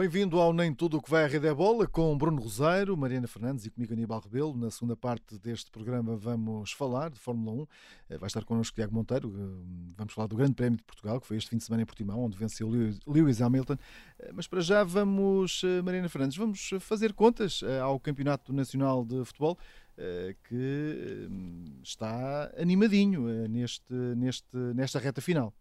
Bem-vindo ao Nem Tudo o que vai à Rede é Bola com Bruno Roseiro, Mariana Fernandes e comigo Aníbal Rebelo. Na segunda parte deste programa vamos falar de Fórmula 1. Eh, vai estar connosco Tiago Monteiro. Eh, vamos falar do Grande Prémio de Portugal, que foi este fim de semana em Portimão, onde venceu Lewis Hamilton. Eh, mas para já vamos, Mariana Fernandes, vamos fazer contas ao Campeonato Nacional de Futebol que está animadinho neste, neste, nesta reta final.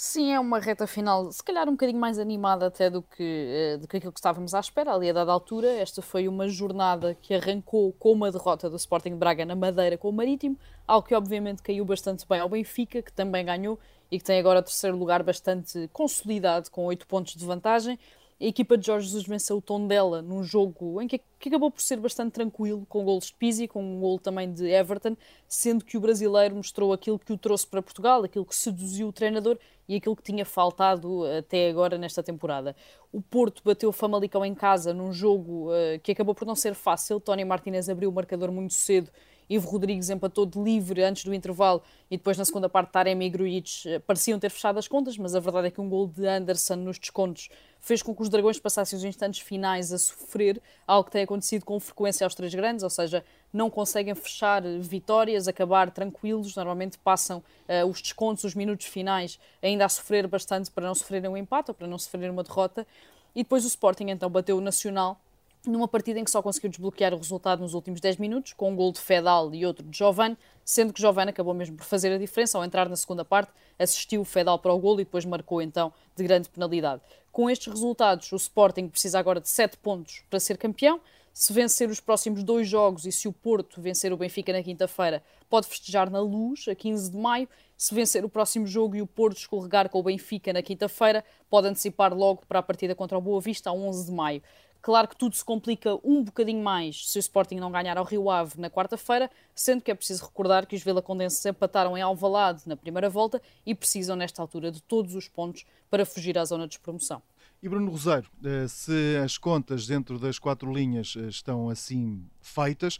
Sim, é uma reta final, se calhar um bocadinho mais animada até do que, eh, do que aquilo que estávamos à espera. Ali, a dada altura, esta foi uma jornada que arrancou com uma derrota do Sporting Braga na Madeira com o Marítimo, algo que obviamente caiu bastante bem ao Benfica, que também ganhou e que tem agora terceiro lugar bastante consolidado, com oito pontos de vantagem. A equipa de Jorge Jesus venceu o Tondela num jogo em que, que acabou por ser bastante tranquilo, com golos de Pizzi, com um gol também de Everton, sendo que o brasileiro mostrou aquilo que o trouxe para Portugal, aquilo que seduziu o treinador e aquilo que tinha faltado até agora nesta temporada. O Porto bateu o Famalicão em casa num jogo uh, que acabou por não ser fácil. Tony Martinez abriu o marcador muito cedo Ivo Rodrigues empatou de livre antes do intervalo e depois na segunda parte Taremi e Grujic eh, pareciam ter fechado as contas, mas a verdade é que um gol de Anderson nos descontos fez com que os Dragões passassem os instantes finais a sofrer, algo que tem acontecido com frequência aos três grandes, ou seja, não conseguem fechar vitórias, acabar tranquilos, normalmente passam uh, os descontos, os minutos finais, ainda a sofrer bastante para não sofrerem um empate ou para não sofrerem uma derrota. E depois o Sporting então bateu o Nacional numa partida em que só conseguiu desbloquear o resultado nos últimos 10 minutos, com um gol de Fedal e outro de Giovane, sendo que Giovane acabou mesmo por fazer a diferença ao entrar na segunda parte, assistiu o Fedal para o gol e depois marcou então de grande penalidade. Com estes resultados, o Sporting precisa agora de 7 pontos para ser campeão. Se vencer os próximos dois jogos e se o Porto vencer o Benfica na quinta-feira, pode festejar na luz, a 15 de maio. Se vencer o próximo jogo e o Porto escorregar com o Benfica na quinta-feira, pode antecipar logo para a partida contra o Boa Vista a 11 de maio. Claro que tudo se complica um bocadinho mais se o Sporting não ganhar ao Rio Ave na quarta-feira, sendo que é preciso recordar que os Vila-Condenses empataram em Alvalade na primeira volta e precisam, nesta altura, de todos os pontos para fugir à zona de despromoção. E Bruno Rosário, eh, se as contas dentro das quatro linhas eh, estão assim feitas,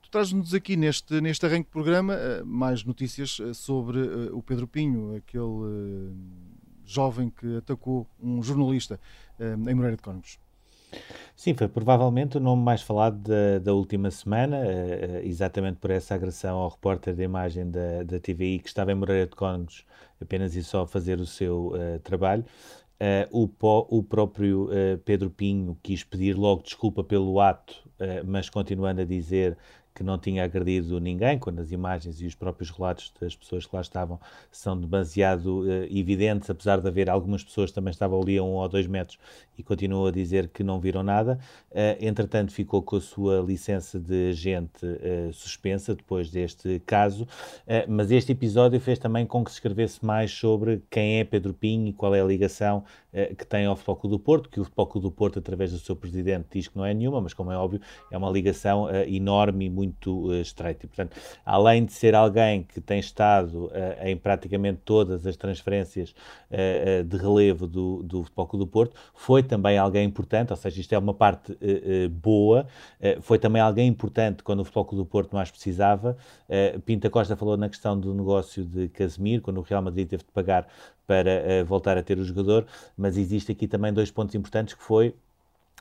tu traz-nos aqui neste, neste arranque de programa eh, mais notícias sobre o Pedro Pinho, aquele jovem que atacou um jornalista em Moreira de Cónegos. Sim, foi provavelmente o nome mais falado da, da última semana, uh, exatamente por essa agressão ao repórter de imagem da, da TVI que estava em Moreira de Cónegos apenas e só a fazer o seu uh, trabalho. Uh, o, o, próprio Pedro Pinho quis pedir logo desculpa pelo ato, mas continuando a dizer que não tinha agredido ninguém, quando as imagens e os próprios relatos das pessoas que lá estavam são demasiado uh, evidentes, apesar de haver algumas pessoas que também estavam ali a um ou dois metros e continuam a dizer que não viram nada. Uh, entretanto, ficou com a sua licença de agente uh, suspensa depois deste caso, mas este episódio fez também com que se escrevesse mais sobre quem é Pedro Pinho e qual é a ligação que tem ao Futebol Clube do Porto, que o Futebol Clube do Porto, através do seu presidente, diz que não é nenhuma, mas como é óbvio, é uma ligação enorme e muito uh, estreito. E, portanto, além de ser alguém que tem estado uh, em praticamente todas as transferências uh, de relevo do, do Futebol Clube do Porto, foi também alguém importante, ou seja, isto é uma parte boa, foi também alguém importante quando o Futebol Clube do Porto mais precisava. Pinta Costa falou na questão do negócio de Casemiro, quando o Real Madrid teve de pagar para voltar a ter o jogador, mas existe aqui também dois pontos importantes que foi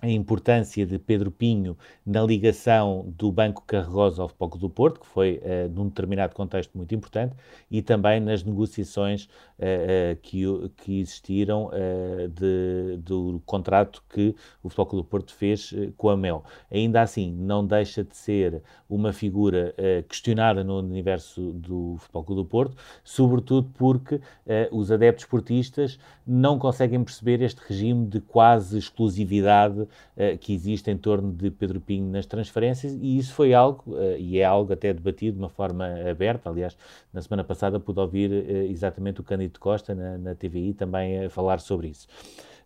a importância de Pedro Pinho na ligação do Banco Carregosa ao Foco do Porto, que foi, uh, num determinado contexto, muito importante, e também nas negociações uh, uh, que, que existiram de, do contrato que o Foco do Porto fez com a Mel. Ainda assim, não deixa de ser uma figura questionada no universo do Foco do Porto, sobretudo porque os adeptos portistas não conseguem perceber este regime de quase exclusividade uh, que existe em torno de Pedro Pinho nas transferências e isso foi algo, uh, e é algo até debatido de uma forma aberta. Aliás, na semana passada pude ouvir uh, exatamente o Cândido Costa na, na TVI também a falar sobre isso.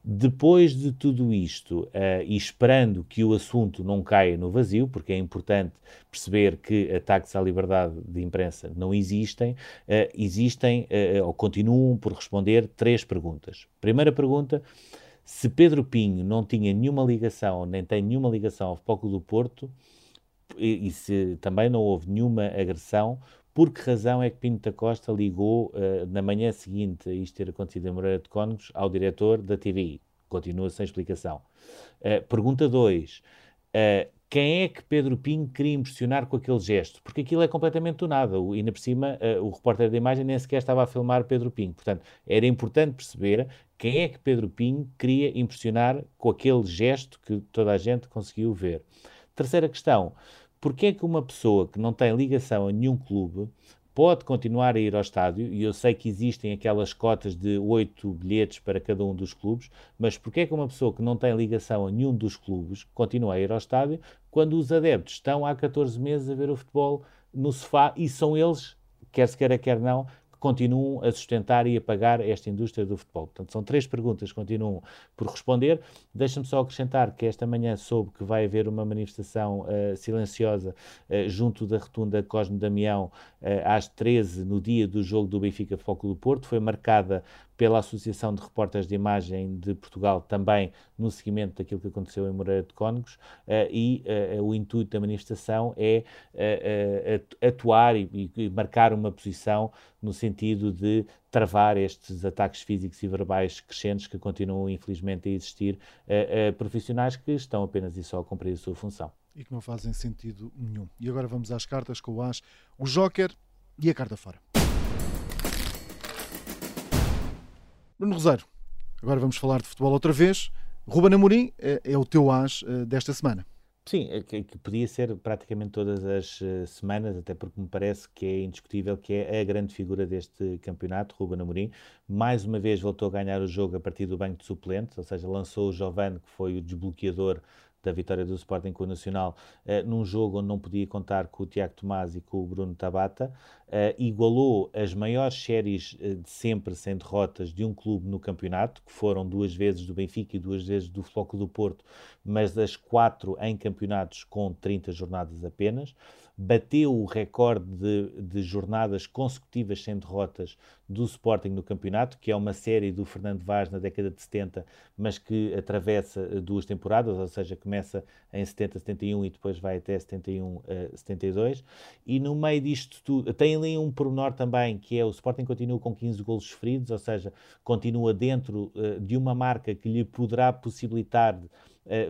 Depois de tudo isto, e esperando que o assunto não caia no vazio, porque é importante perceber que ataques à liberdade de imprensa não existem, existem ou continuam por responder três perguntas. Primeira pergunta: se Pedro Pinho não tinha nenhuma ligação, nem tem nenhuma ligação ao Foco do Porto, e, e se também não houve nenhuma agressão, por que razão é que Pinto da Costa ligou uh, na manhã seguinte a isto ter acontecido em Moreira de Cónegos ao diretor da TVI? Continua sem explicação. Uh, pergunta 2. Uh, eh, quem é que Pedro Pinho queria impressionar com aquele gesto? Porque aquilo é completamente do nada. E ainda por cima, o repórter da imagem nem sequer estava a filmar Pedro Pinho. Portanto, era importante perceber quem é que Pedro Pinho queria impressionar com aquele gesto que toda a gente conseguiu ver. Terceira questão Porquê é que uma pessoa que não tem ligação a nenhum clube pode continuar a ir ao estádio, e eu sei que existem aquelas cotas de oito bilhetes para cada um dos clubes, mas porquê é que uma pessoa que não tem ligação a nenhum dos clubes continua a ir ao estádio quando os adeptos estão há 14 meses a ver o futebol no sofá e são eles, quer se queira, quer não, continuam a sustentar e a pagar esta indústria do futebol? Portanto, são três perguntas que continuam por responder. Deixa-me só acrescentar que esta manhã soube que vai haver uma manifestação uh, silenciosa uh, junto da rotunda Cosme Damião às 13 no dia do jogo do Benfica Foco do Porto. Foi marcada pela Associação de Repórteres de Imagem de Portugal, também no seguimento daquilo que aconteceu em Moreira de Cónegos, uh, e uh, o intuito da manifestação é atuar e, marcar uma posição no sentido de travar estes ataques físicos e verbais crescentes que continuam, infelizmente, a existir profissionais que estão apenas e só a cumprir a sua função. E que não fazem sentido nenhum. E agora vamos às cartas com o As, o Joker e a carta fora. Bruno Rosário, agora vamos falar de futebol outra vez. Ruben Amorim é, é o teu as uh, desta semana. Sim, é que, que, podia ser praticamente todas as uh, semanas, até porque me parece que é indiscutível que é a grande figura deste campeonato, Ruben Amorim. Mais uma vez voltou a ganhar o jogo a partir do banco de suplentes, ou seja, lançou o Giovane, que foi o desbloqueador da vitória do Sporting com o Nacional, uh, num jogo onde não podia contar com o Tiago Tomás e com o Bruno Tabata, uh, igualou as maiores séries uh, de sempre sem derrotas de um clube no campeonato, que foram duas vezes do Benfica e duas vezes do Floco do Porto, mas das quatro em campeonatos com 30 jornadas apenas bateu o recorde de, de, jornadas consecutivas sem derrotas do Sporting no campeonato, que é uma série do Fernando Vaz na década de 70, mas que atravessa eh, duas temporadas, ou seja, começa em 70, 71 e depois vai até 71, uh, 72. E no meio disto tudo, tem ali um pormenor também, que é o Sporting continua com 15 golos sofridos, ou seja, continua dentro uh, de uma marca que lhe poderá possibilitar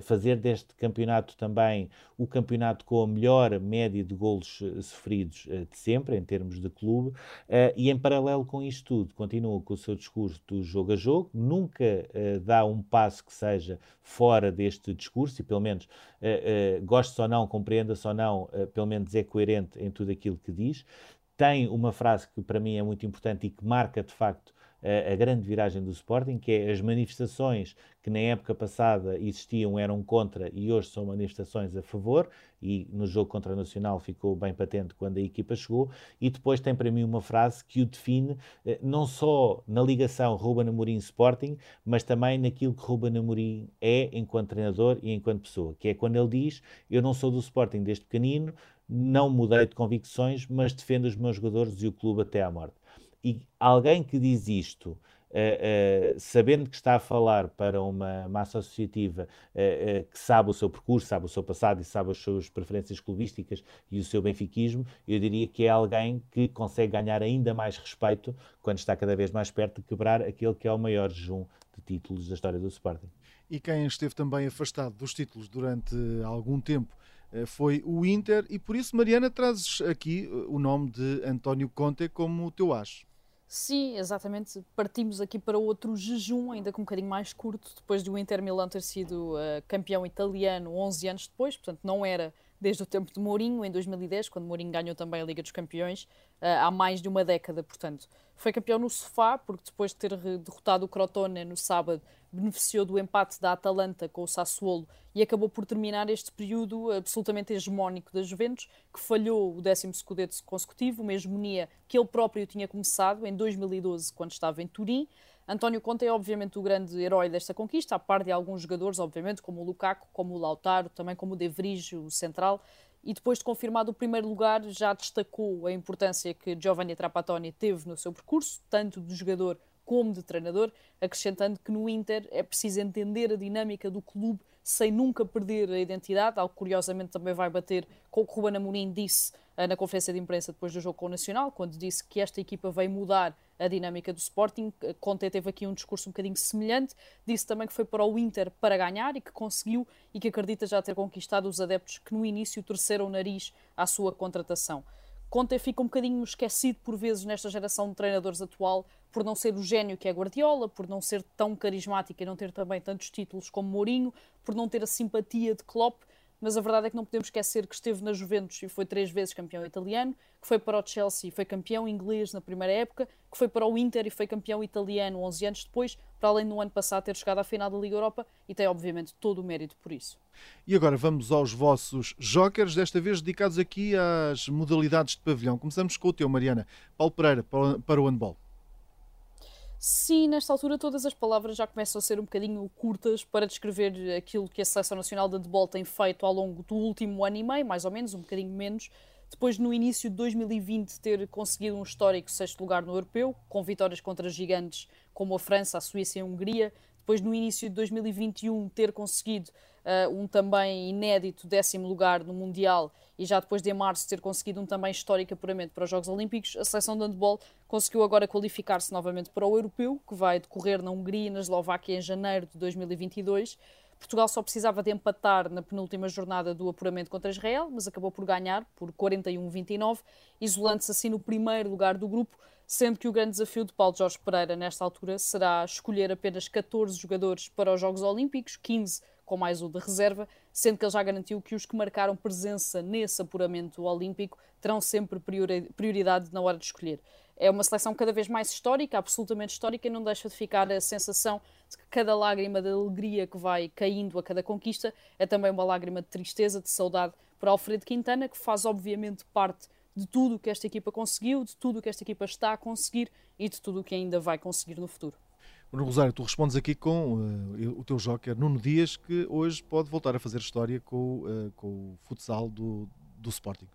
fazer deste campeonato também o campeonato com a melhor média de golos eh, sofridos eh, de sempre, em termos de clube, eh, e em paralelo com isto tudo, continua com o seu discurso do jogo a jogo, nunca dá um passo que seja fora deste discurso, e pelo menos goste ou não, compreenda-se ou não, pelo menos é coerente em tudo aquilo que diz. Tem uma frase que para mim é muito importante e que marca de facto a, grande viragem do Sporting, que é as manifestações que na época passada existiam eram contra e hoje são manifestações a favor, e no jogo contra o Nacional ficou bem patente quando a equipa chegou, e depois tem para mim uma frase que o define eh, não só na ligação Ruben Amorim-Sporting, mas também naquilo que Ruben Amorim é enquanto treinador e enquanto pessoa, que é quando ele diz, eu não sou do Sporting desde pequenino, não mudei de convicções, mas defendo os meus jogadores e o clube até à morte. E alguém que diz isto, Uh, uh, sabendo que está a falar para uma massa associativa uh, que sabe o seu percurso, sabe o seu passado e sabe as suas preferências clubísticas e o seu benfiquismo, eu diria que é alguém que consegue ganhar ainda mais respeito quando está cada vez mais perto de quebrar aquele que é o maior jejum de títulos da história do Sporting. E quem esteve também afastado dos títulos durante algum tempo foi o Inter, e por isso, Mariana, trazes aqui o nome de António Conte como o teu acho. Sim, exatamente. Partimos aqui para outro jejum, ainda com um bocadinho mais curto, depois do Inter Milan ter sido uh, campeão italiano 11 anos depois, portanto não era desde o tempo de Mourinho, em 2010, quando Mourinho ganhou também a Liga dos Campeões, uh, há mais de uma década, portanto. Foi campeão no sofá, porque depois de ter derrotado o Crotone no sábado, beneficiou do empate da Atalanta com o Sassuolo e acabou por terminar este período absolutamente hegemónico da Juventus, que falhou o décimo scudetto consecutivo, uma hegemonia que ele próprio tinha começado em 2012, quando estava em Turim. António Conte é obviamente o grande herói desta conquista, a par de alguns jogadores, obviamente, como o Lukaku, como o Lautaro, também como o De Vries, o central, e depois de confirmado o primeiro lugar, já destacou a importância que Giovanni Trapattoni teve no seu percurso, tanto de jogador como de treinador, acrescentando que no Inter é preciso entender a dinâmica do clube sem nunca perder a identidade, algo curiosamente também vai bater com o que Ruben Amorim disse eh, na conferência de imprensa depois do jogo com o Nacional, quando disse que esta equipa veio mudar a dinâmica do Sporting. Eh, Conte teve aqui um discurso um bocadinho semelhante, disse também que foi para o Inter para ganhar e que conseguiu e que acredita já ter conquistado os adeptos que no início torceram o nariz à sua contratação. Conte fica um bocadinho esquecido por vezes nesta geração de treinadores atual por não ser o gênio que é Guardiola, por não ser tão carismático e não ter também tantos títulos como Mourinho, por não ter a simpatia de Klopp, mas a verdade é que não podemos esquecer que esteve na Juventus e foi três vezes campeão italiano, que foi para o Chelsea e foi campeão inglês na primeira época, que foi para o Inter e foi campeão italiano 11 anos depois, para além do ano passado ter chegado à final da Liga Europa e tem obviamente todo o mérito por isso. E agora vamos aos vossos jokers, desta vez dedicados aqui às modalidades de pavilhão. Começamos com o teu, Mariana. Paulo Pereira, para o handball. Sim, nesta altura todas as palavras já começam a ser um bocadinho curtas para descrever aquilo que a Seleção Nacional de Handball tem feito ao longo do último ano e meio, mais ou menos, um bocadinho menos, depois no início de 2020 ter conseguido um histórico sexto lugar no Europeu, com vitórias contra gigantes como a França, a Suíça e a Hungria, depois no início de 2021 ter conseguido uh, um também inédito décimo lugar no Mundial e já depois de março ter conseguido um também histórico apuramento para os Jogos Olímpicos, a seleção de handball conseguiu agora qualificar-se novamente para o Europeu, que vai decorrer na Hungria e na Eslováquia em janeiro de 2022. Portugal só precisava de empatar na penúltima jornada do apuramento contra Israel, mas acabou por ganhar por 41-29, isolando-se assim no primeiro lugar do grupo, sendo que o grande desafio de Paulo Jorge Pereira nesta altura será escolher apenas 14 jogadores para os Jogos Olímpicos, 15 com mais o de reserva, sendo que ele já garantiu que os que marcaram presença nesse apuramento olímpico terão sempre prioridade na hora de escolher. É uma seleção cada vez mais histórica, absolutamente histórica, e não deixa de ficar a sensação de que cada lágrima de alegria que vai caindo a cada conquista é também uma lágrima de tristeza, de saudade por Alfredo Quintana, que faz obviamente parte de tudo o que esta equipa conseguiu, de tudo o que esta equipa está a conseguir e de tudo o que ainda vai conseguir no futuro. Bruno Rosário, tu respondes aqui com uh, o teu joker Nuno Dias, que hoje pode voltar a fazer história com, uh, com o futsal do, do Sporting.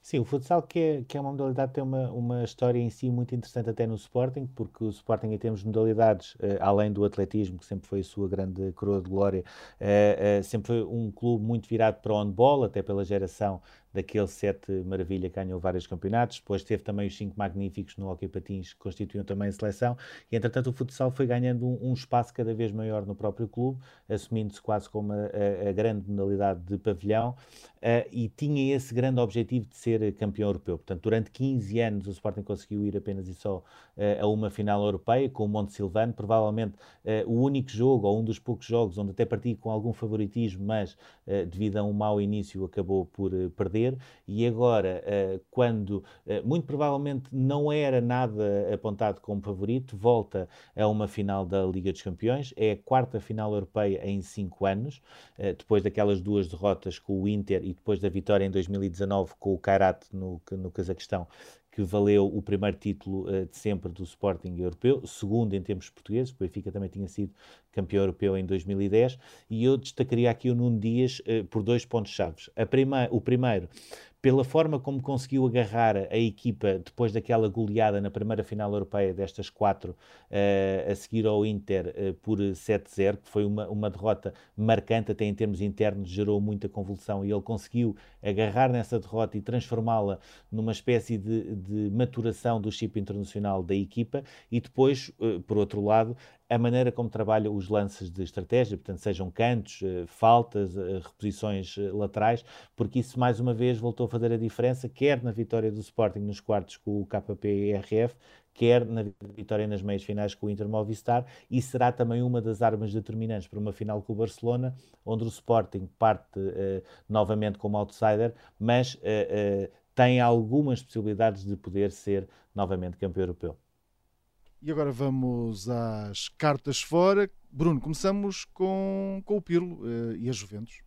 Sim, o futsal que é, que é uma modalidade tem uma, uma história em si muito interessante até no Sporting, porque o Sporting em termos de modalidades, uh, além do atletismo, que sempre foi a sua grande coroa de glória, uh, uh, sempre foi um clube muito virado para o handball, até pela geração daquele sete maravilha ganhou vários campeonatos, depois teve também os cinco magníficos no hockey patins que constituíam também a seleção, e entretanto o futsal foi ganhando um, um espaço cada vez maior no próprio clube, assumindo-se quase como a, a, a, grande modalidade de pavilhão, uh, e tinha esse grande objetivo de ser campeão europeu. Portanto, durante 15 anos o Sporting conseguiu ir apenas e só uh, a uma final europeia com o Monte Silvano, provavelmente uh, o único jogo, ou um dos poucos jogos, onde até partiu com algum favoritismo, mas devido a um mau início acabou por perder e agora, uh, quando uh, muito provavelmente não era nada apontado como favorito, volta a uma final da Liga dos Campeões, é a quarta final europeia em cinco anos, uh, depois daquelas duas derrotas com o Inter e depois da vitória em 2019 com o Kairat no, no Cazaquistão, que valeu o primeiro título uh, de sempre do Sporting europeu, segundo em termos portugueses, o Benfica também tinha sido campeão europeu em 2010, e eu destacaria aqui o Nuno Dias uh, por dois pontos-chave. Prima o primeiro, pela forma como conseguiu agarrar a equipa depois daquela goleada na primeira final europeia destas quatro, uh, a seguir ao Inter uh, por 7-0, que foi uma, uma derrota marcante, até em termos internos, gerou muita convulsão. E ele conseguiu agarrar nessa derrota e transformá-la numa espécie de, de maturação do chip internacional da equipa. E depois, uh, por outro lado, a maneira como trabalha os lances de estratégia, portanto, sejam cantos, eh, faltas, eh, reposições eh, laterais, porque isso mais uma vez voltou a fazer a diferença, quer na vitória do Sporting nos quartos com o KP e RF, quer na vitória nas meias finais com o Inter Movistar, e será também uma das armas determinantes para uma final com o Barcelona, onde o Sporting parte uh, novamente como outsider, mas uh, uh, tem algumas possibilidades de poder ser novamente campeão europeu. E agora vamos às cartas fora. Bruno, começamos com, com o Pirlo uh, e a Juventus.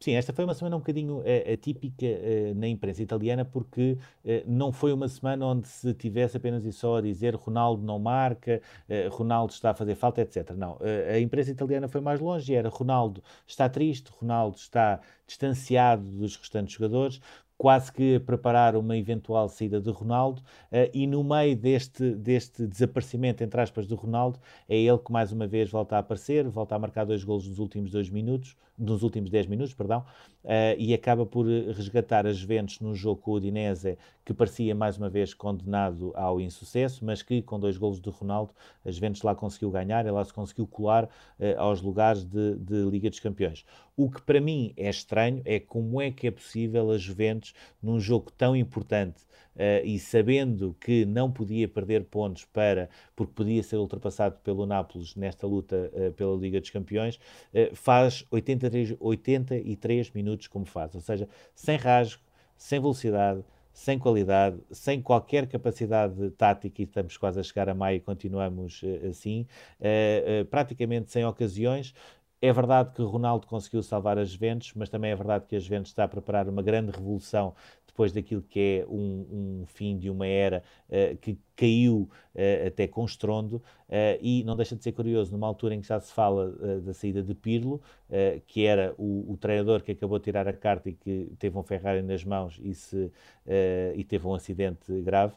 Sim, esta foi uma semana um bocadinho uh, atípica uh, na imprensa italiana, porque uh, não foi uma semana onde se tivesse apenas e só a dizer Ronaldo não marca, Ronaldo está a fazer falta, etc. Não, a imprensa italiana foi mais longe era Ronaldo está triste, Ronaldo está distanciado dos restantes jogadores, quase que a preparar uma eventual saída de Ronaldo, uh, e no meio deste, deste desaparecimento, entre aspas, do Ronaldo, é ele que mais uma vez volta a aparecer, volta a marcar dois golos nos últimos dois minutos, nos últimos 10 minutos, perdão, uh, e acaba por resgatar as Juventus num jogo com o Udinese, que parecia mais uma vez condenado ao insucesso, mas que com dois golos de Ronaldo, as Juventus lá conseguiu ganhar, ela se conseguiu colar aos lugares de, de Liga dos Campeões. O que para mim é estranho é como é que é possível as Juventus, num jogo tão importante, Uh, e sabendo que não podia perder pontos para, porque podia ser ultrapassado pelo Nápoles nesta luta uh, pela Liga dos Campeões, uh, faz 83, 83 minutos como faz, ou seja, sem rasgo, sem velocidade, sem qualidade, sem qualquer capacidade tática, e estamos quase a chegar a maio e continuamos assim, praticamente sem ocasiões, é verdade que Ronaldo conseguiu salvar as Juventus, mas também é verdade que as Juventus está a preparar uma grande revolução depois daquilo que é um, um fim de uma era uh, que caiu uh, até com estrondo, uh, e não deixa de ser curioso, numa altura em que já se fala da saída de Pirlo, que era o, o, treinador que acabou de tirar a carta e que teve um Ferrari nas mãos e, se, e teve um acidente grave,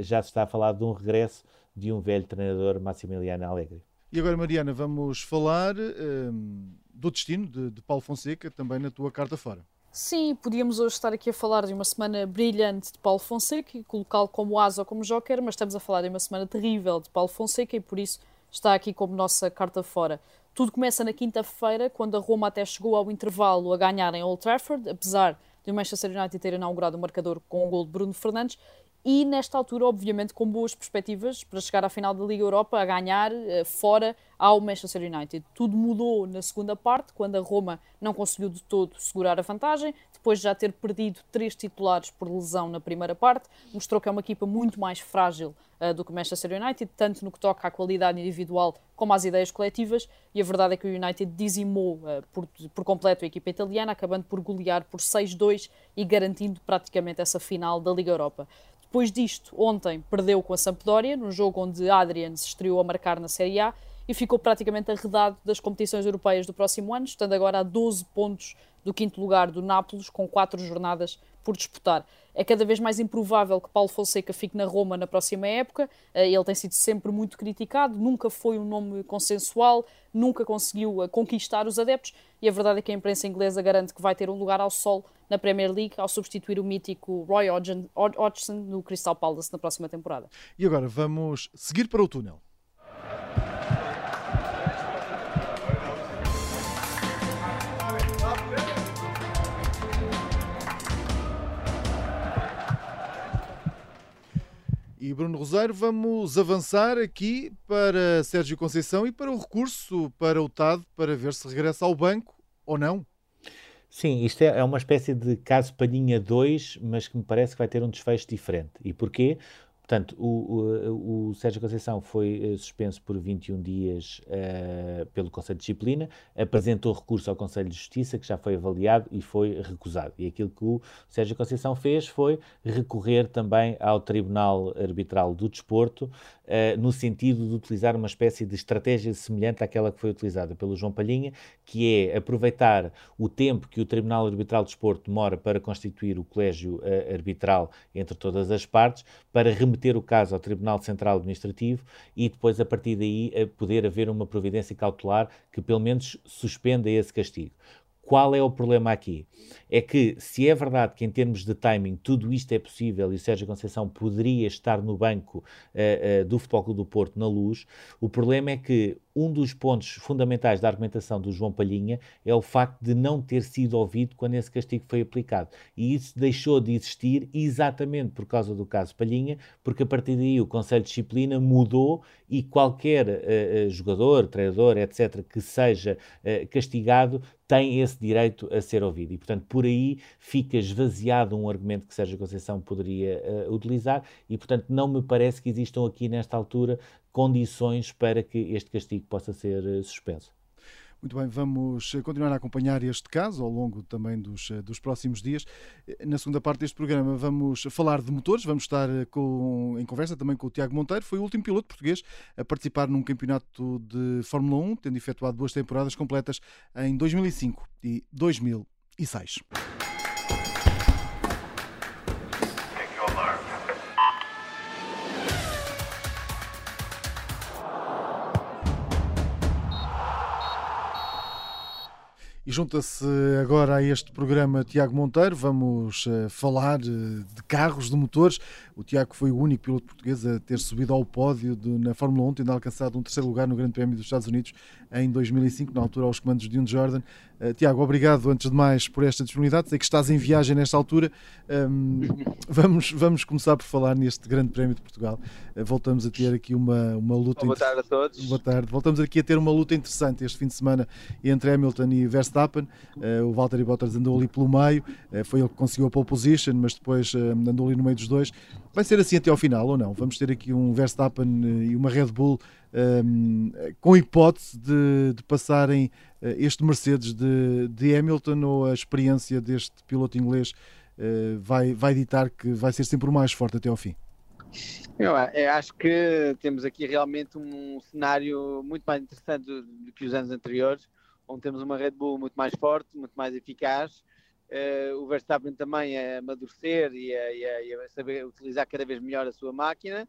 já se está a falar de um regresso de um velho treinador, Massimiliano Allegri. E agora, Mariana, vamos falar um, do destino de, de Paulo Fonseca, também na tua carta fora. Sim, podíamos hoje estar aqui a falar de uma semana brilhante de Paulo Fonseca e colocá-lo como asa ou como joker, mas estamos a falar de uma semana terrível de Paulo Fonseca e por isso está aqui como nossa carta fora. Tudo começa na quinta-feira, quando a Roma até chegou ao intervalo a ganhar em Old Trafford, apesar de o Manchester United ter inaugurado o marcador com o um gol de Bruno Fernandes, e nesta altura, obviamente, com boas perspectivas para chegar à final da Liga Europa a ganhar uh, fora ao Manchester United. Tudo mudou na segunda parte, quando a Roma não conseguiu de todo segurar a vantagem, depois de já ter perdido três titulares por lesão na primeira parte, mostrou que é uma equipa muito mais frágil uh, do que o Manchester United, tanto no que toca à qualidade individual como às ideias coletivas, e a verdade é que o United dizimou uh, por, por completo a equipa italiana, acabando por golear por 6-2 e garantindo praticamente essa final da Liga Europa. Depois disto, ontem perdeu com a Sampdoria, num jogo onde Adrian se estreou a marcar na Série A e ficou praticamente arredado das competições europeias do próximo ano, estando agora a 12 pontos do quinto lugar do Nápoles, com quatro jornadas por disputar. É cada vez mais improvável que Paulo Fonseca fique na Roma na próxima época. Eh, ele tem sido sempre muito criticado, nunca foi um nome consensual, nunca conseguiu eh, conquistar os adeptos e a verdade é que a imprensa inglesa garante que vai ter um lugar ao sol na Premier League ao substituir o mítico Roy Hodgson no Crystal Palace na próxima temporada. E agora vamos seguir para o túnel. E Bruno Rosário, vamos avançar aqui para Sérgio Conceição e para o recurso para o TAD para ver se regressa ao banco ou não. Sim, isto é, é uma espécie de caso Palhinha 2, mas que me parece que vai ter um desfecho diferente. E porquê? Portanto, o, o, o, Sérgio Conceição foi uh, suspenso por 21 dias uh, pelo Conselho de Disciplina, apresentou recurso ao Conselho de Justiça, que já foi avaliado e foi recusado. E aquilo que o Sérgio Conceição fez foi recorrer também ao Tribunal Arbitral do Desporto, uh, no sentido de utilizar uma espécie de estratégia semelhante àquela que foi utilizada pelo João Palhinha, que é aproveitar o tempo que o Tribunal Arbitral do Desporto demora para constituir o colégio arbitral entre todas as partes, para remeter o caso ao Tribunal Central Administrativo e depois, a partir daí, poder haver uma providência cautelar que pelo menos suspenda esse castigo. Qual é o problema aqui? É que, se é verdade que em termos de timing tudo isto é possível e o Sérgio Conceição poderia estar no banco uh, uh, do Futebol Clube do Porto na luz, o problema é que um dos pontos fundamentais da argumentação do João Palhinha é o facto de não ter sido ouvido quando esse castigo foi aplicado. E isso deixou de existir exatamente por causa do caso Palhinha, porque a partir daí o Conselho de Disciplina mudou e qualquer uh, jogador, treinador, etc., que seja uh, castigado tem esse direito a ser ouvido. E, portanto, por aí fica esvaziado um argumento que Sérgio Conceição poderia uh, utilizar e, portanto, não me parece que existam aqui nesta altura condições para que este castigo possa ser uh, suspenso. Muito bem, vamos continuar a acompanhar este caso ao longo também dos, dos próximos dias. Na segunda parte deste programa vamos falar de motores, vamos estar com, em conversa também com o Tiago Monteiro, foi o último piloto português a participar num campeonato de Fórmula 1, tendo efetuado duas temporadas completas em 2005 e 2006. E junta-se agora a este programa Tiago Monteiro. Vamos uh, falar uh, de carros, de motores. O Tiago foi o único piloto português a ter subido ao pódio de, na Fórmula 1, tendo alcançado um terceiro lugar no Grande Prémio dos Estados Unidos em 2005, na altura aos comandos de um Jordan. Uh, Tiago, obrigado antes de mais por esta disponibilidade. Sei que estás em viagem nesta altura. Um, vamos, vamos começar por falar neste Grande Prémio de Portugal. Uh, voltamos a ter aqui uma, uma luta. Boa tarde a todos. Boa tarde. Voltamos aqui a ter uma luta interessante este fim de semana entre Hamilton e Verstappen. Uh, o Valtteri Bottas andou ali pelo meio, foi ele que conseguiu a pole position, mas depois andou ali no meio dos dois. Vai ser assim até ao final ou não? Vamos ter aqui um Verstappen e uma Red Bull um, com hipótese de, de passarem uh, este Mercedes de, de, Hamilton ou a experiência deste piloto inglês uh, vai, vai ditar que vai ser sempre o mais forte até ao fim? Eu, eu, acho que temos aqui realmente um cenário muito mais interessante do, do, que os anos anteriores, onde temos uma Red Bull muito mais forte, muito mais eficaz, uh, o Verstappen também a amadurecer e a, e, a, e a, saber utilizar cada vez melhor a sua máquina,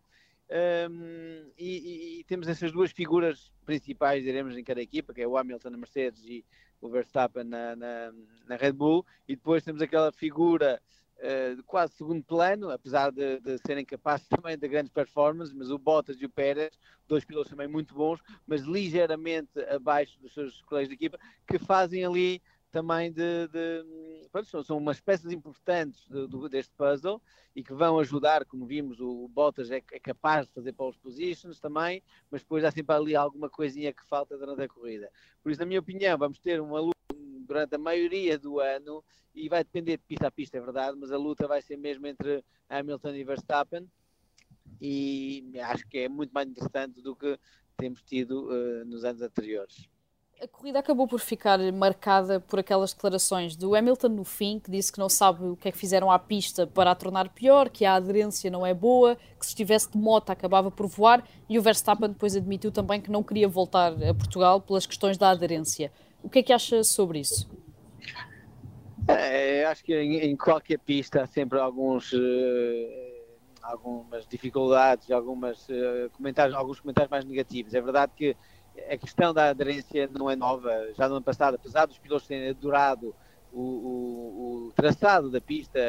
um, e, e, temos essas duas figuras principais, diremos, em cada equipa, que é o Hamilton na Mercedes e o Verstappen na, na, na Red Bull, e depois temos aquela figura uh, de quase segundo plano, apesar de, de, serem capazes também de grandes performances, mas o Bottas e o Pérez, dois pilotos também muito bons, mas ligeiramente abaixo dos seus colegas de equipa, que fazem ali também de, de pronto, são umas peças importantes de, de, deste puzzle e que vão ajudar, como vimos, o Bottas é, é, capaz de fazer pole positions também, mas depois há sempre ali alguma coisinha que falta durante a corrida. Por isso, na minha opinião, vamos ter uma luta durante a maioria do ano e vai depender de pista a pista, é verdade, mas a luta vai ser mesmo entre Hamilton e Verstappen e acho que é muito mais interessante do que temos tido uh, nos anos anteriores. A corrida acabou por ficar marcada por aquelas declarações do Hamilton no fim, que disse que não sabe o que é que fizeram à pista para a tornar pior, que a aderência não é boa, que se estivesse de moto acabava por voar, e o Verstappen depois admitiu também que não queria voltar a Portugal pelas questões da aderência. O que é que acha sobre isso? É, acho que em, em, qualquer pista há sempre alguns, uh, algumas dificuldades, algumas, uh, comentários, alguns comentários mais negativos. É verdade que a questão da aderência não é nova. Já no ano passado, apesar dos pilotos terem adorado o, o, o, traçado da pista,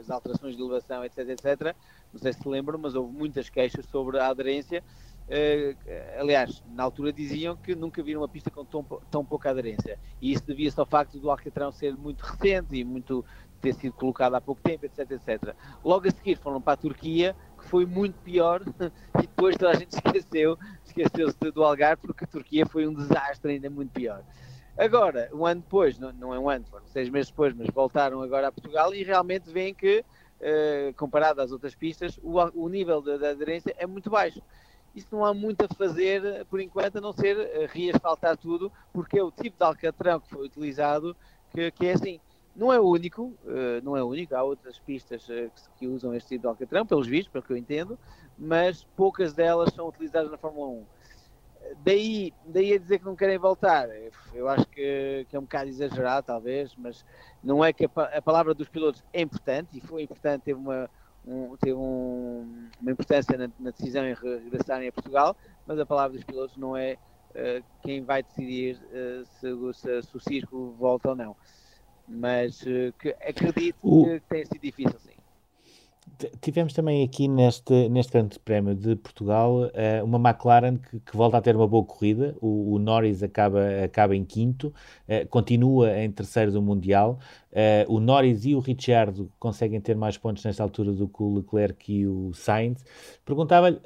as alterações de elevação, etc, etc, não sei se se lembram, mas houve muitas queixas sobre a aderência. Uh, aliás, na altura diziam que nunca viram uma pista com tão, tão pouca aderência. E isso devia-se ao facto do Alcatrão ser muito recente e muito ter sido colocado há pouco tempo, etc, etc. Logo a seguir foram para a Turquia, foi muito pior, e depois toda a gente esqueceu esqueceu-se do Algarve porque a Turquia foi um desastre ainda muito pior. Agora, um ano depois, não, não é um ano, foram seis meses depois, mas voltaram agora a Portugal e realmente veem que, uh, comparado às outras pistas, o, o nível da aderência é muito baixo. Isso não há muito a fazer, por enquanto, a não ser uh, reasfaltar tudo, porque é o tipo de alcatrão que foi utilizado que, que é assim. Não é o único, uh, não é único, há outras pistas uh, que, usam este tipo de alcatrão, pelos vistos, pelo que eu entendo, mas poucas delas são utilizadas na Fórmula 1. Daí, daí a dizer que não querem voltar, eu acho que, que é um bocado exagerado, talvez, mas não é que a, a, palavra dos pilotos é importante, e foi importante, teve uma, um, teve um, uma importância na, na, decisão em regressarem a Portugal, mas a palavra dos pilotos não é uh, quem vai decidir uh, se, se, se, o circo volta ou não. Mas uh, que acredito o... que tenha sido difícil, sim. Tivemos também aqui neste, neste Grande Prémio de Portugal uh, uma McLaren que, que, volta a ter uma boa corrida. O, o Norris acaba, acaba em quinto, uh, continua em terceiro do Mundial. O Norris e o Ricciardo conseguem ter mais pontos nesta altura do que o Leclerc e o Sainz. Perguntava-lhe.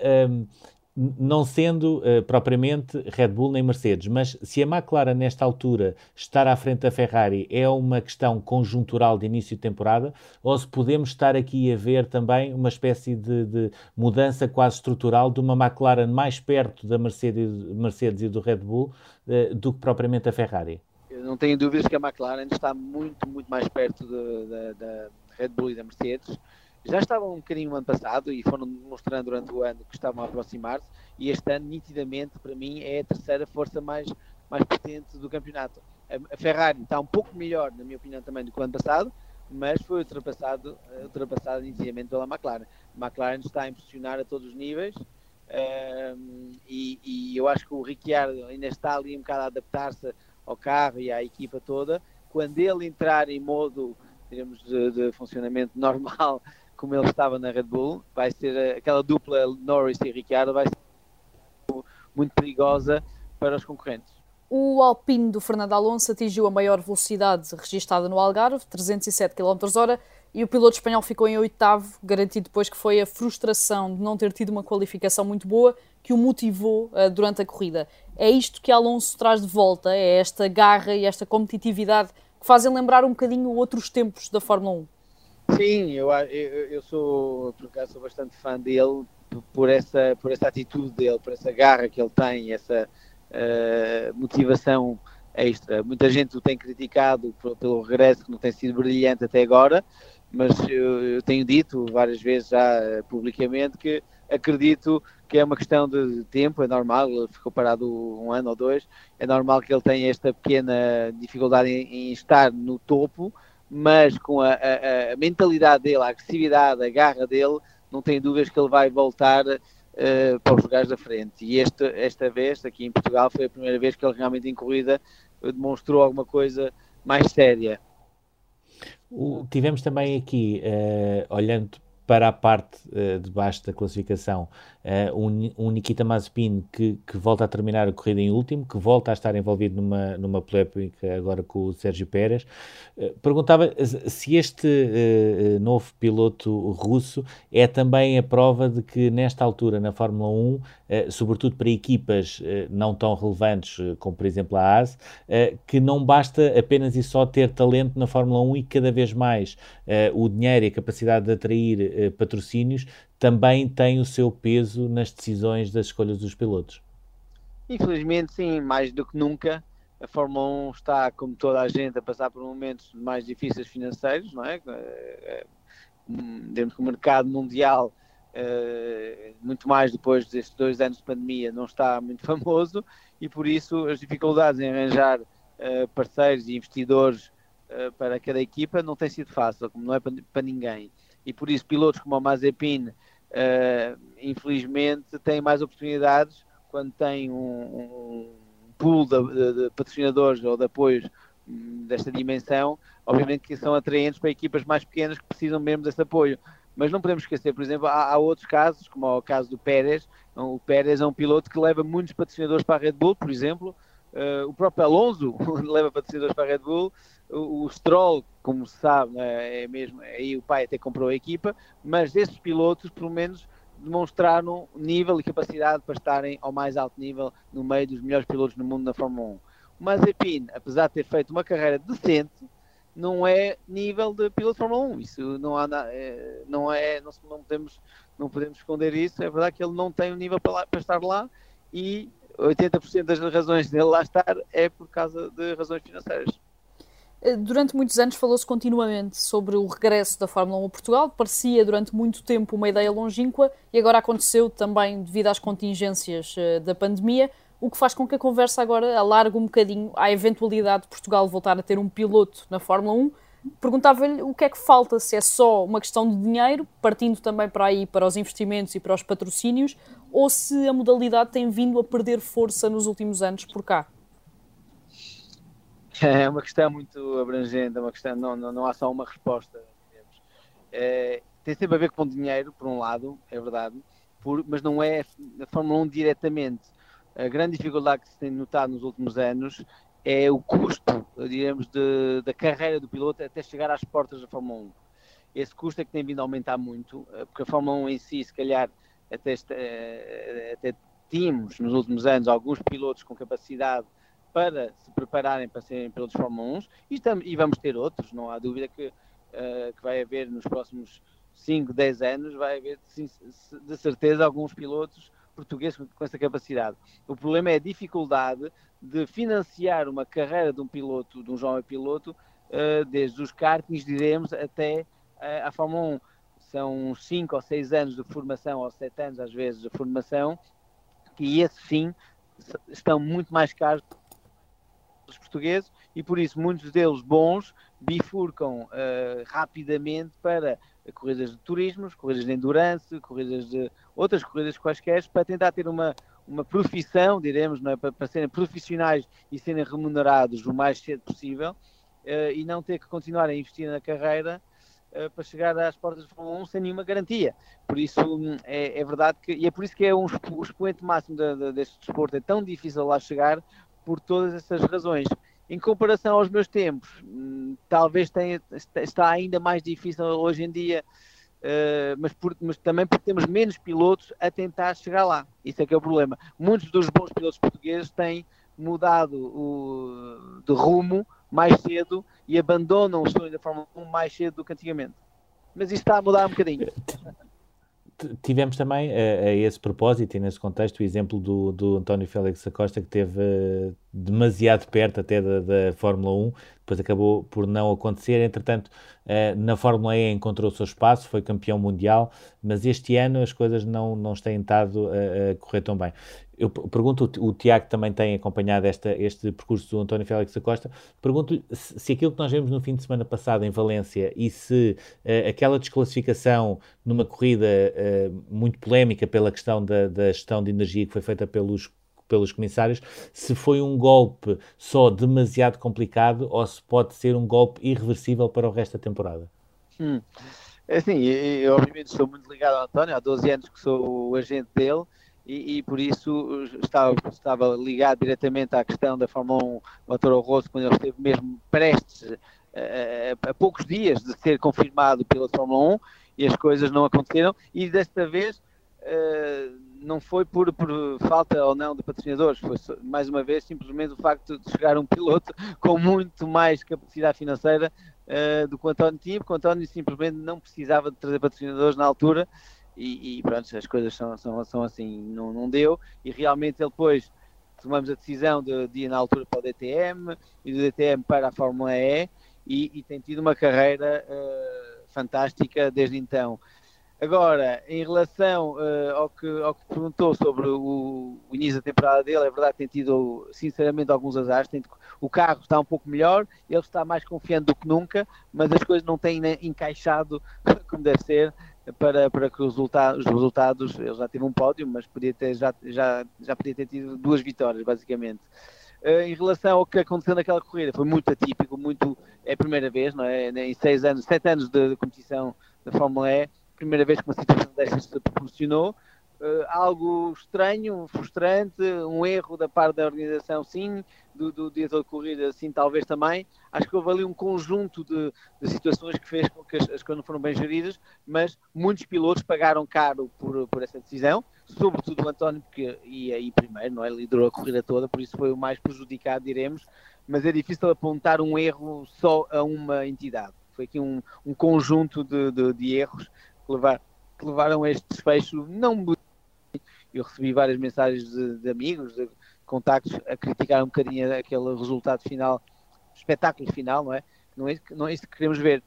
Não sendo uh, propriamente Red Bull nem Mercedes, mas se a McLaren nesta altura estar à frente da Ferrari é uma questão conjuntural de início de temporada, ou se podemos estar aqui a ver também uma espécie de, de mudança quase estrutural de uma McLaren mais perto da Mercedes, Mercedes e do Red Bull uh, do que propriamente a Ferrari? Eu não tenho dúvidas que a McLaren está muito, muito mais perto da Red Bull e da Mercedes já estavam um bocadinho no ano passado e foram mostrando durante o ano que estavam a aproximar-se e este ano, nitidamente, para mim, é a terceira força mais, mais potente do campeonato. A, Ferrari está um pouco melhor, na minha opinião, também do que o ano passado, mas foi ultrapassado, ultrapassado nitidamente pela McLaren. A McLaren está a impressionar a todos os níveis um, e, e, eu acho que o Ricciardo ainda está ali um bocado a adaptar-se ao carro e à equipa toda. Quando ele entrar em modo, digamos, de, de funcionamento normal, como ele estava na Red Bull, vai ser eh, aquela dupla Norris e Ricciardo vai ser muito perigosa para os concorrentes. O Alpine do Fernando Alonso atingiu a maior velocidade registada no Algarve, 307 km h e o piloto espanhol ficou em oitavo, garantido depois que foi a frustração de não ter tido uma qualificação muito boa que o motivou uh, durante a corrida. É isto que Alonso traz de volta, é esta garra e esta competitividade que fazem lembrar um bocadinho outros tempos da Fórmula 1. Sim, eu, eu, eu sou, por acaso, sou bastante fã dele por essa, por essa atitude dele, por essa garra que ele tem, essa uh, motivação extra. Muita gente o tem criticado pelo regresso que não tem sido brilhante até agora, mas eu, eu tenho dito várias vezes já uh, publicamente que acredito que é uma questão de tempo, é normal, ele ficou parado um ano ou dois, é normal que ele tenha esta pequena dificuldade em, em estar no topo, mas com a, a, a, mentalidade dele, a agressividade, a garra dele, não tenho dúvidas que ele vai voltar uh, para os lugares da frente. E este, esta vez, aqui em Portugal, foi a primeira vez que ele realmente em corrida demonstrou alguma coisa mais séria. O, tivemos também aqui, uh, olhando para a parte uh, de baixo da classificação, uh, um, Nikita Mazepin que, que, volta a terminar a corrida em último, que volta a estar envolvido numa, numa polémica agora com o Sérgio Pérez. Uh, perguntava se este novo piloto russo é também a prova de que nesta altura na Fórmula 1, sobretudo para equipas não tão relevantes como por exemplo a AS, que não basta apenas e só ter talento na Fórmula 1 e cada vez mais o dinheiro e a capacidade de atrair patrocínios, também tem o seu peso nas decisões das escolhas dos pilotos. Infelizmente, sim, mais do que nunca. A Fórmula 1 está, como toda a gente, a passar por momentos mais difíceis financeiros, não é? Dentro do mercado mundial, eh, muito mais depois destes dois anos de pandemia, não está muito famoso e por isso as dificuldades em arranjar eh, parceiros e investidores para cada equipa não tem sido fácil, como não é para ninguém e por isso pilotos como o Mazepin, uh, infelizmente, têm mais oportunidades quando têm um, um pool de, de, de, patrocinadores ou de apoios hum, desta dimensão, obviamente que são atraentes para equipas mais pequenas que precisam mesmo desse apoio. Mas não podemos esquecer, por exemplo, há, há outros casos, como o caso do Pérez. O Pérez é um piloto que leva muitos patrocinadores para a Red Bull, por exemplo. Uh, o próprio Alonso leva patrocinadores para a Red Bull o, Stroll, como se sabe, né, é mesmo, aí o pai até comprou a equipa, mas esses pilotos, pelo menos, demonstraram nível e capacidade para estarem ao mais alto nível no meio dos melhores pilotos no mundo na Fórmula 1. O Mazepin, apesar de ter feito uma carreira decente, não é nível de piloto de Fórmula 1. Isso não há, é, não é, não, podemos, não podemos esconder isso. É verdade que ele não tem o um nível para, lá, para estar lá e 80% das razões dele lá estar é por causa de razões financeiras. Eh, durante muitos anos falou-se continuamente sobre o regresso da Fórmula 1 a Portugal, parecia durante muito tempo uma ideia longínqua e agora aconteceu também devido às contingências eh, da pandemia, o que faz com que a conversa agora alargue um bocadinho à eventualidade de Portugal voltar a ter um piloto na Fórmula 1. Perguntava-lhe o que é que falta, se é só uma questão de dinheiro, partindo também para aí para os investimentos e para os patrocínios, ou se a modalidade tem vindo a perder força nos últimos anos por cá. É uma questão muito abrangente, é uma questão, não, não, não há só uma resposta. É, tem sempre a ver com dinheiro, por um lado, é verdade, por, mas não é a Fórmula 1 diretamente. A grande dificuldade que se tem notado nos últimos anos é o custo, digamos, de, da carreira do piloto até chegar às portas da Fórmula 1. Esse custo é que tem vindo a aumentar muito, eh, porque a Fórmula 1 em si, se calhar, até, eh, até tínhamos nos últimos anos alguns pilotos com capacidade para se prepararem para serem pilotos Fórmula 1 e, e vamos ter outros, não há dúvida que, uh, que vai haver nos próximos 5, 10 anos, vai haver de certeza alguns pilotos portugueses com essa capacidade. O problema é a dificuldade de financiar uma carreira de um piloto, de um jovem piloto, uh, desde os kartings, diremos, até uh, a Fórmula 1. São 5 ou 6 anos de formação, ou 7 anos às vezes de formação, e esses sim estão muito mais caros dos portugueses e por isso muitos deles bons bifurcam uh, rapidamente para corridas de turismo, corridas de endurance, corridas de outras corridas quaisquer, para tentar ter uma, uma profissão, diremos, é? para, para, serem profissionais e serem remunerados o mais cedo possível uh, e não ter que continuar a investir na carreira uh, para chegar às portas de Fórmula 1 sem nenhuma garantia. Por isso hum, é, é, verdade que, e é por isso que é um, expoente máximo de, de, deste desporto, é tão difícil lá chegar por todas essas razões. Em comparação aos meus tempos, hum, talvez tenha, está ainda mais difícil hoje em dia, uh, mas, por, mas, também porque temos menos pilotos a tentar chegar lá. Isso é que é o problema. Muitos dos bons pilotos portugueses têm mudado o, de rumo mais cedo e abandonam o sonho da Fórmula 1 mais cedo do que antigamente. Mas isto está a mudar um bocadinho. tivemos também, a, a, esse propósito e nesse contexto, o exemplo do, do António Félix Acosta, que teve uh, demasiado perto até da, da, Fórmula 1, depois acabou por não acontecer. Entretanto, uh, na Fórmula E encontrou o seu espaço, foi campeão mundial, mas este ano as coisas não, não têm estado a, a correr tão bem eu pergunto, o Tiago também tem acompanhado esta, este percurso do António Félix da Costa, pergunto-lhe se, aquilo que nós vimos no fim de semana passado em Valência e se uh, aquela desclassificação numa corrida uh, muito polémica pela questão da, da gestão de energia que foi feita pelos pelos comissários, se foi um golpe só demasiado complicado ou se pode ser um golpe irreversível para o resto da temporada. Hum. É assim, eu obviamente sou muito ligado ao António, há 12 anos que sou o agente dele, e, e, por isso estava, estava ligado diretamente à questão da Fórmula 1 Motor Rosso, quando ele esteve mesmo prestes a, a, poucos dias de ser confirmado pela Fórmula 1 e as coisas não aconteceram. E desta vez uh, não foi por, por, falta ou não de patrocinadores, foi mais uma vez simplesmente o facto de chegar um piloto com muito mais capacidade financeira uh, do que o António tinha, porque o António simplesmente não precisava de trazer patrocinadores na altura e, e pronto, as coisas são, são, são assim, não, não deu, e realmente ele depois tomamos a decisão de, de ir na altura para o DTM e do DTM para a Fórmula E e, e tem tido uma carreira uh, fantástica desde então. Agora, em relação uh, ao, que, ao que perguntou sobre o, o, início da temporada dele, é verdade tem tido, sinceramente, alguns azares. Tem, o carro está um pouco melhor, ele está mais confiante do que nunca, mas as coisas não têm encaixado como deve ser para, para que os resultados, os resultados, ele já teve um pódio, mas podia ter, já, já, já podia ter tido duas vitórias, basicamente. Uh, em relação ao que aconteceu naquela corrida, foi muito atípico, muito, é a primeira vez, não é? Em seis anos, sete anos de, de competição da Fórmula E, primeira vez que uma situação destas se proporcionou, uh, algo estranho, frustrante, um erro da parte da organização, sim, do, do diretor de corrida, sim, talvez também. Acho que houve ali um conjunto de, de situações que fez com que as, as, coisas não foram bem geridas, mas muitos pilotos pagaram caro por, por essa decisão, sobretudo o António, porque ia aí primeiro, não é? liderou a corrida toda, por isso foi o mais prejudicado, diremos, mas é difícil apontar um erro só a uma entidade. Foi aqui um, um conjunto de, de, de erros que, levar, que levaram a este desfecho não eu recebi várias mensagens de, de amigos, de contactos, a criticar um bocadinho aquele resultado final, espetáculo final, não é? Não é, não é isso que queremos ver.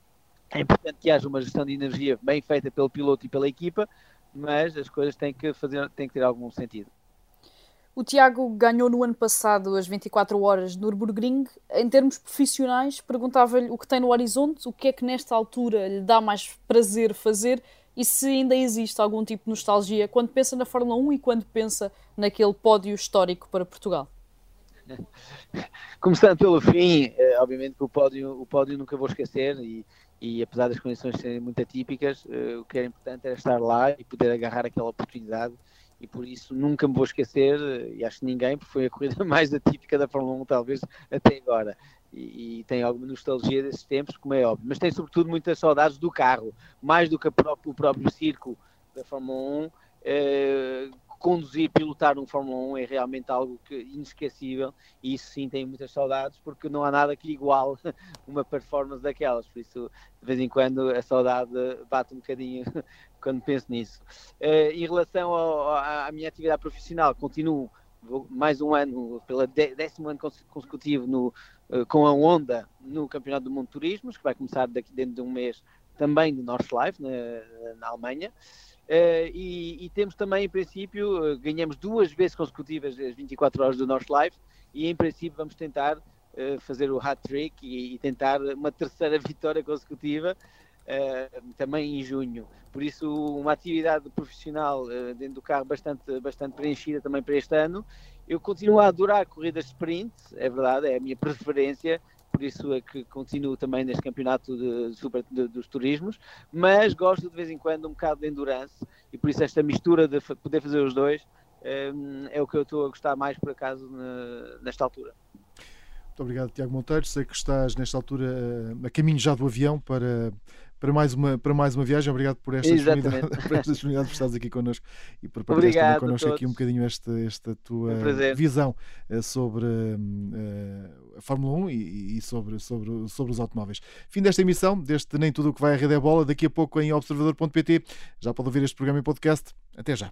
É importante que haja uma gestão de energia bem feita pelo piloto e pela equipa, mas as coisas têm que, fazer, têm que ter algum sentido. O Tiago ganhou no ano passado as 24 horas de Nürburgring. Em termos profissionais, perguntava-lhe o que tem no horizonte, o que é que nesta altura lhe dá mais prazer fazer e se ainda existe algum tipo de nostalgia quando pensa na Fórmula 1 e quando pensa naquele pódio histórico para Portugal. Começando pelo fim, eh, obviamente que o pódio, o pódio nunca vou esquecer e, e apesar das condições serem muito atípicas, eh, o que era importante era estar lá e poder agarrar aquela oportunidade e por isso nunca me vou esquecer, eh, e acho que ninguém, porque foi a corrida mais atípica da Fórmula 1 talvez até agora e, e, tem alguma nostalgia desses tempos, como é óbvio, mas tem sobretudo muitas saudades do carro, mais do que próprio, o próprio circo da Fórmula 1. Eh, conduzir, pilotar um Fórmula 1 é realmente algo que, inesquecível e isso sim tem muitas saudades porque não há nada que igual uma performance daquelas, por isso de vez em quando a saudade bate um bocadinho quando penso nisso. Uh, em relação ao, à minha atividade profissional, continuo mais um ano, pela décimo ano consecutivo no, com a Honda no Campeonato do Mundo de Turismos, que vai começar daqui dentro de um mês também no Nordschleife, na, na Alemanha. Uh, e, e, temos também, em princípio, uh, ganhamos duas vezes consecutivas as 24 horas do Nordschleife e, em princípio, vamos tentar uh, fazer o hat-trick e, e, tentar uma terceira vitória consecutiva também em junho. Por isso, uma atividade profissional dentro do carro bastante, bastante preenchida também para este ano. Eu continuo a adorar corridas sprint, é verdade, é a minha preferência, por isso é que continuo também neste campeonato de, super, de, dos turismos, mas gosto de vez em quando um bocado de endurance e por isso esta mistura de poder fazer os dois um, é o que eu estou a gostar mais por acaso nesta altura. Muito obrigado, Tiago Monteiro. Sei que estás nesta altura eh, a caminho já do avião para, para mais uma, para mais uma viagem. Obrigado por esta, disponibilidade, por esta disponibilidade por estares aqui connosco e por partilhares também connosco aqui um bocadinho esta, esta tua um visão eh, sobre uh, a Fórmula 1 e, e, sobre, sobre, sobre os automóveis. Fim desta emissão, deste Nem Tudo o que vai à Rede é Bola. Daqui a pouco em observador.pt já pode ouvir este programa em podcast. Até já.